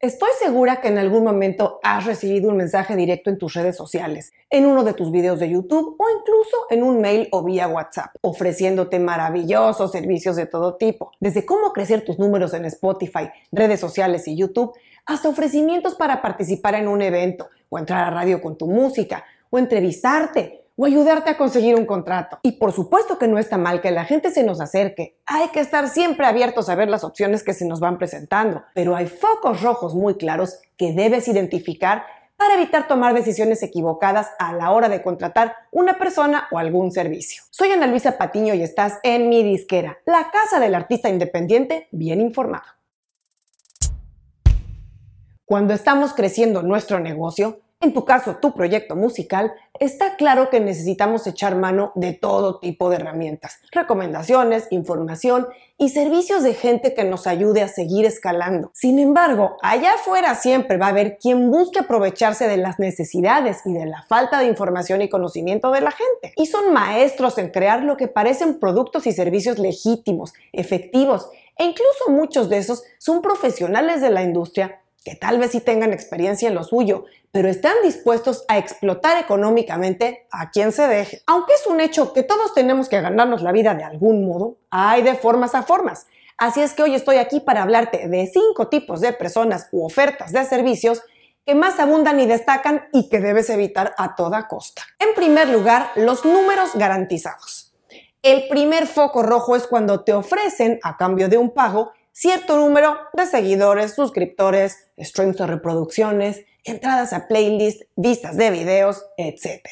Estoy segura que en algún momento has recibido un mensaje directo en tus redes sociales, en uno de tus videos de YouTube o incluso en un mail o vía WhatsApp, ofreciéndote maravillosos servicios de todo tipo, desde cómo crecer tus números en Spotify, redes sociales y YouTube, hasta ofrecimientos para participar en un evento o entrar a radio con tu música o entrevistarte o ayudarte a conseguir un contrato. Y por supuesto que no está mal que la gente se nos acerque. Hay que estar siempre abiertos a ver las opciones que se nos van presentando, pero hay focos rojos muy claros que debes identificar para evitar tomar decisiones equivocadas a la hora de contratar una persona o algún servicio. Soy Ana Luisa Patiño y estás en mi disquera, la casa del artista independiente bien informado. Cuando estamos creciendo nuestro negocio, en tu caso, tu proyecto musical, está claro que necesitamos echar mano de todo tipo de herramientas, recomendaciones, información y servicios de gente que nos ayude a seguir escalando. Sin embargo, allá afuera siempre va a haber quien busque aprovecharse de las necesidades y de la falta de información y conocimiento de la gente. Y son maestros en crear lo que parecen productos y servicios legítimos, efectivos, e incluso muchos de esos son profesionales de la industria que tal vez sí tengan experiencia en lo suyo, pero están dispuestos a explotar económicamente a quien se deje. Aunque es un hecho que todos tenemos que ganarnos la vida de algún modo, hay de formas a formas. Así es que hoy estoy aquí para hablarte de cinco tipos de personas u ofertas de servicios que más abundan y destacan y que debes evitar a toda costa. En primer lugar, los números garantizados. El primer foco rojo es cuando te ofrecen, a cambio de un pago, cierto número de seguidores, suscriptores, streams o reproducciones, entradas a playlists, vistas de videos, etc.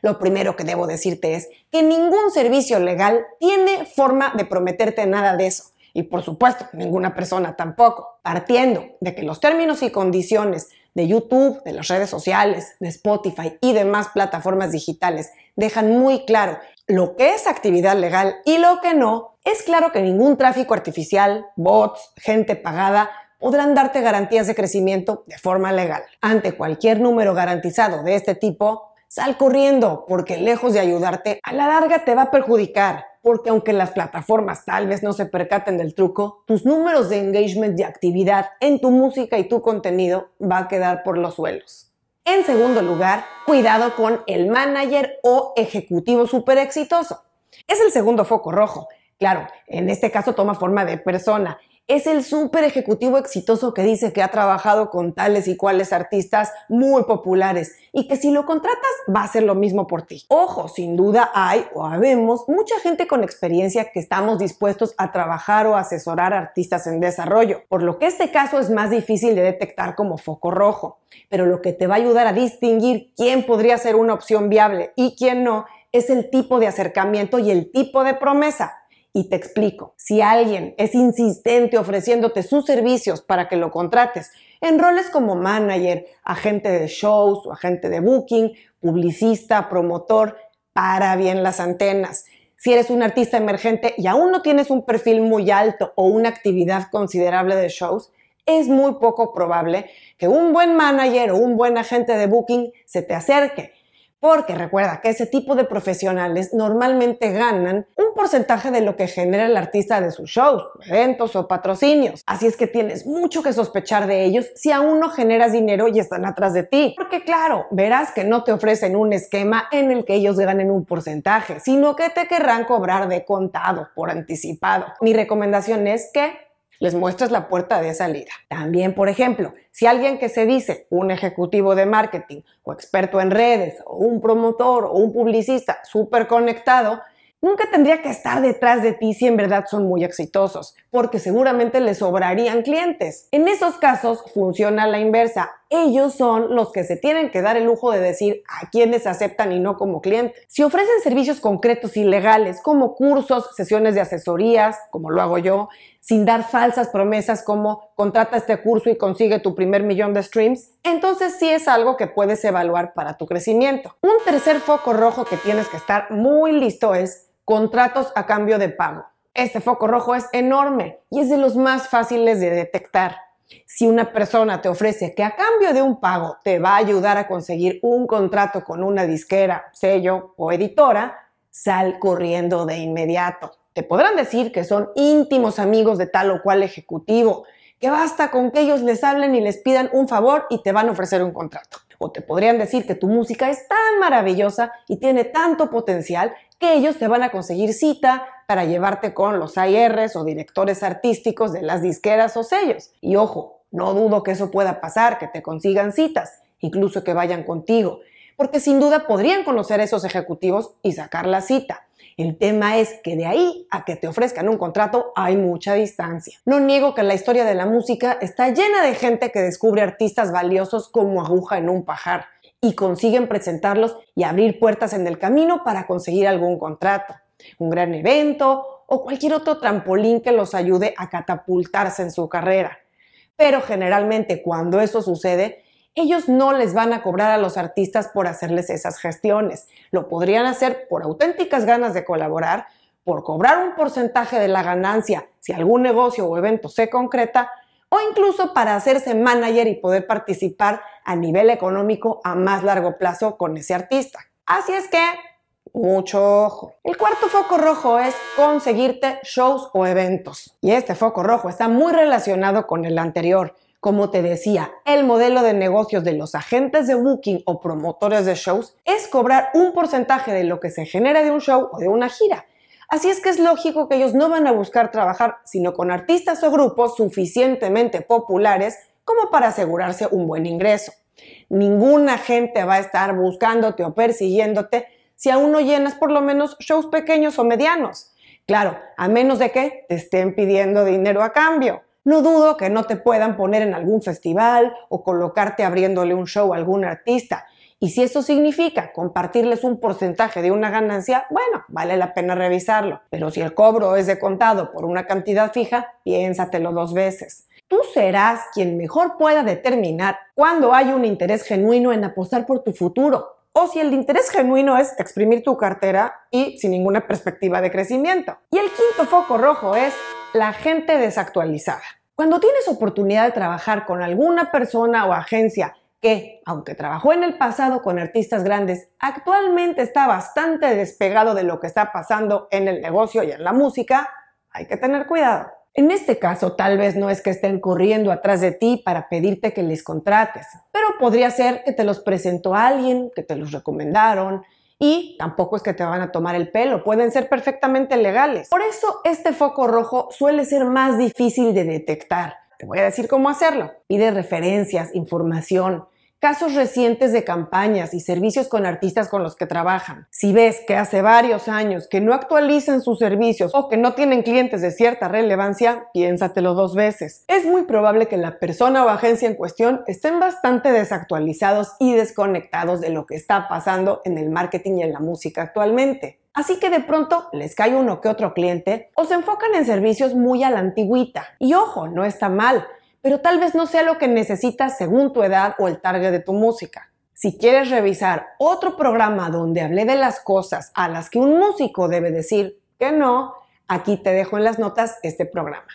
Lo primero que debo decirte es que ningún servicio legal tiene forma de prometerte nada de eso. Y por supuesto, ninguna persona tampoco. Partiendo de que los términos y condiciones de YouTube, de las redes sociales, de Spotify y demás plataformas digitales dejan muy claro lo que es actividad legal y lo que no, es claro que ningún tráfico artificial, bots, gente pagada podrán darte garantías de crecimiento de forma legal. Ante cualquier número garantizado de este tipo, sal corriendo porque lejos de ayudarte, a la larga te va a perjudicar. Porque aunque las plataformas tal vez no se percaten del truco, tus números de engagement y actividad en tu música y tu contenido va a quedar por los suelos. En segundo lugar, cuidado con el manager o ejecutivo súper exitoso. Es el segundo foco rojo. Claro, en este caso toma forma de persona es el súper ejecutivo exitoso que dice que ha trabajado con tales y cuales artistas muy populares y que si lo contratas va a hacer lo mismo por ti. Ojo, sin duda hay o habemos mucha gente con experiencia que estamos dispuestos a trabajar o asesorar artistas en desarrollo, por lo que este caso es más difícil de detectar como foco rojo. Pero lo que te va a ayudar a distinguir quién podría ser una opción viable y quién no es el tipo de acercamiento y el tipo de promesa. Y te explico, si alguien es insistente ofreciéndote sus servicios para que lo contrates en roles como manager, agente de shows o agente de booking, publicista, promotor, para bien las antenas. Si eres un artista emergente y aún no tienes un perfil muy alto o una actividad considerable de shows, es muy poco probable que un buen manager o un buen agente de booking se te acerque porque recuerda que ese tipo de profesionales normalmente ganan un porcentaje de lo que genera el artista de sus shows, eventos o patrocinios. Así es que tienes mucho que sospechar de ellos si aún no generas dinero y están atrás de ti. Porque claro, verás que no te ofrecen un esquema en el que ellos ganen un porcentaje, sino que te querrán cobrar de contado, por anticipado. Mi recomendación es que les muestres la puerta de salida. También, por ejemplo, si alguien que se dice un ejecutivo de marketing o experto en redes o un promotor o un publicista súper conectado, nunca tendría que estar detrás de ti si en verdad son muy exitosos, porque seguramente les sobrarían clientes. En esos casos funciona la inversa. Ellos son los que se tienen que dar el lujo de decir a quienes aceptan y no como clientes. Si ofrecen servicios concretos y legales como cursos, sesiones de asesorías, como lo hago yo, sin dar falsas promesas como contrata este curso y consigue tu primer millón de streams, entonces sí es algo que puedes evaluar para tu crecimiento. Un tercer foco rojo que tienes que estar muy listo es contratos a cambio de pago. Este foco rojo es enorme y es de los más fáciles de detectar. Si una persona te ofrece que a cambio de un pago te va a ayudar a conseguir un contrato con una disquera, sello o editora, sal corriendo de inmediato. Te podrán decir que son íntimos amigos de tal o cual ejecutivo, que basta con que ellos les hablen y les pidan un favor y te van a ofrecer un contrato. O te podrían decir que tu música es tan maravillosa y tiene tanto potencial que ellos te van a conseguir cita para llevarte con los ARs o directores artísticos de las disqueras o sellos. Y ojo, no dudo que eso pueda pasar, que te consigan citas, incluso que vayan contigo, porque sin duda podrían conocer a esos ejecutivos y sacar la cita. El tema es que de ahí a que te ofrezcan un contrato hay mucha distancia. No niego que la historia de la música está llena de gente que descubre artistas valiosos como aguja en un pajar y consiguen presentarlos y abrir puertas en el camino para conseguir algún contrato, un gran evento o cualquier otro trampolín que los ayude a catapultarse en su carrera. Pero generalmente cuando eso sucede, ellos no les van a cobrar a los artistas por hacerles esas gestiones. Lo podrían hacer por auténticas ganas de colaborar, por cobrar un porcentaje de la ganancia si algún negocio o evento se concreta, o incluso para hacerse manager y poder participar a nivel económico a más largo plazo con ese artista. Así es que, mucho ojo. El cuarto foco rojo es conseguirte shows o eventos. Y este foco rojo está muy relacionado con el anterior como te decía, el modelo de negocios de los agentes de booking o promotores de shows es cobrar un porcentaje de lo que se genera de un show o de una gira. Así es que es lógico que ellos no van a buscar trabajar sino con artistas o grupos suficientemente populares como para asegurarse un buen ingreso. Ninguna gente va a estar buscándote o persiguiéndote si aún no llenas por lo menos shows pequeños o medianos. Claro, a menos de que te estén pidiendo dinero a cambio. No dudo que no te puedan poner en algún festival o colocarte abriéndole un show a algún artista. Y si eso significa compartirles un porcentaje de una ganancia, bueno, vale la pena revisarlo. Pero si el cobro es de contado por una cantidad fija, piénsatelo dos veces. Tú serás quien mejor pueda determinar cuándo hay un interés genuino en apostar por tu futuro o si el interés genuino es exprimir tu cartera y sin ninguna perspectiva de crecimiento. Y el quinto foco rojo es la gente desactualizada. Cuando tienes oportunidad de trabajar con alguna persona o agencia que, aunque trabajó en el pasado con artistas grandes, actualmente está bastante despegado de lo que está pasando en el negocio y en la música, hay que tener cuidado. En este caso, tal vez no es que estén corriendo atrás de ti para pedirte que les contrates, pero podría ser que te los presentó alguien, que te los recomendaron, y tampoco es que te van a tomar el pelo, pueden ser perfectamente legales. Por eso este foco rojo suele ser más difícil de detectar. Te voy a decir cómo hacerlo. Pide referencias, información, casos recientes de campañas y servicios con artistas con los que trabajan. Si ves que hace varios años que no actualizan sus servicios o que no tienen clientes de cierta relevancia, piénsatelo dos veces. Es muy probable que la persona o agencia en cuestión estén bastante desactualizados y desconectados de lo que está pasando en el marketing y en la música actualmente. Así que de pronto les cae uno que otro cliente o se enfocan en servicios muy a la antigüita. Y ojo, no está mal pero tal vez no sea lo que necesitas según tu edad o el target de tu música. Si quieres revisar otro programa donde hablé de las cosas a las que un músico debe decir que no, aquí te dejo en las notas este programa.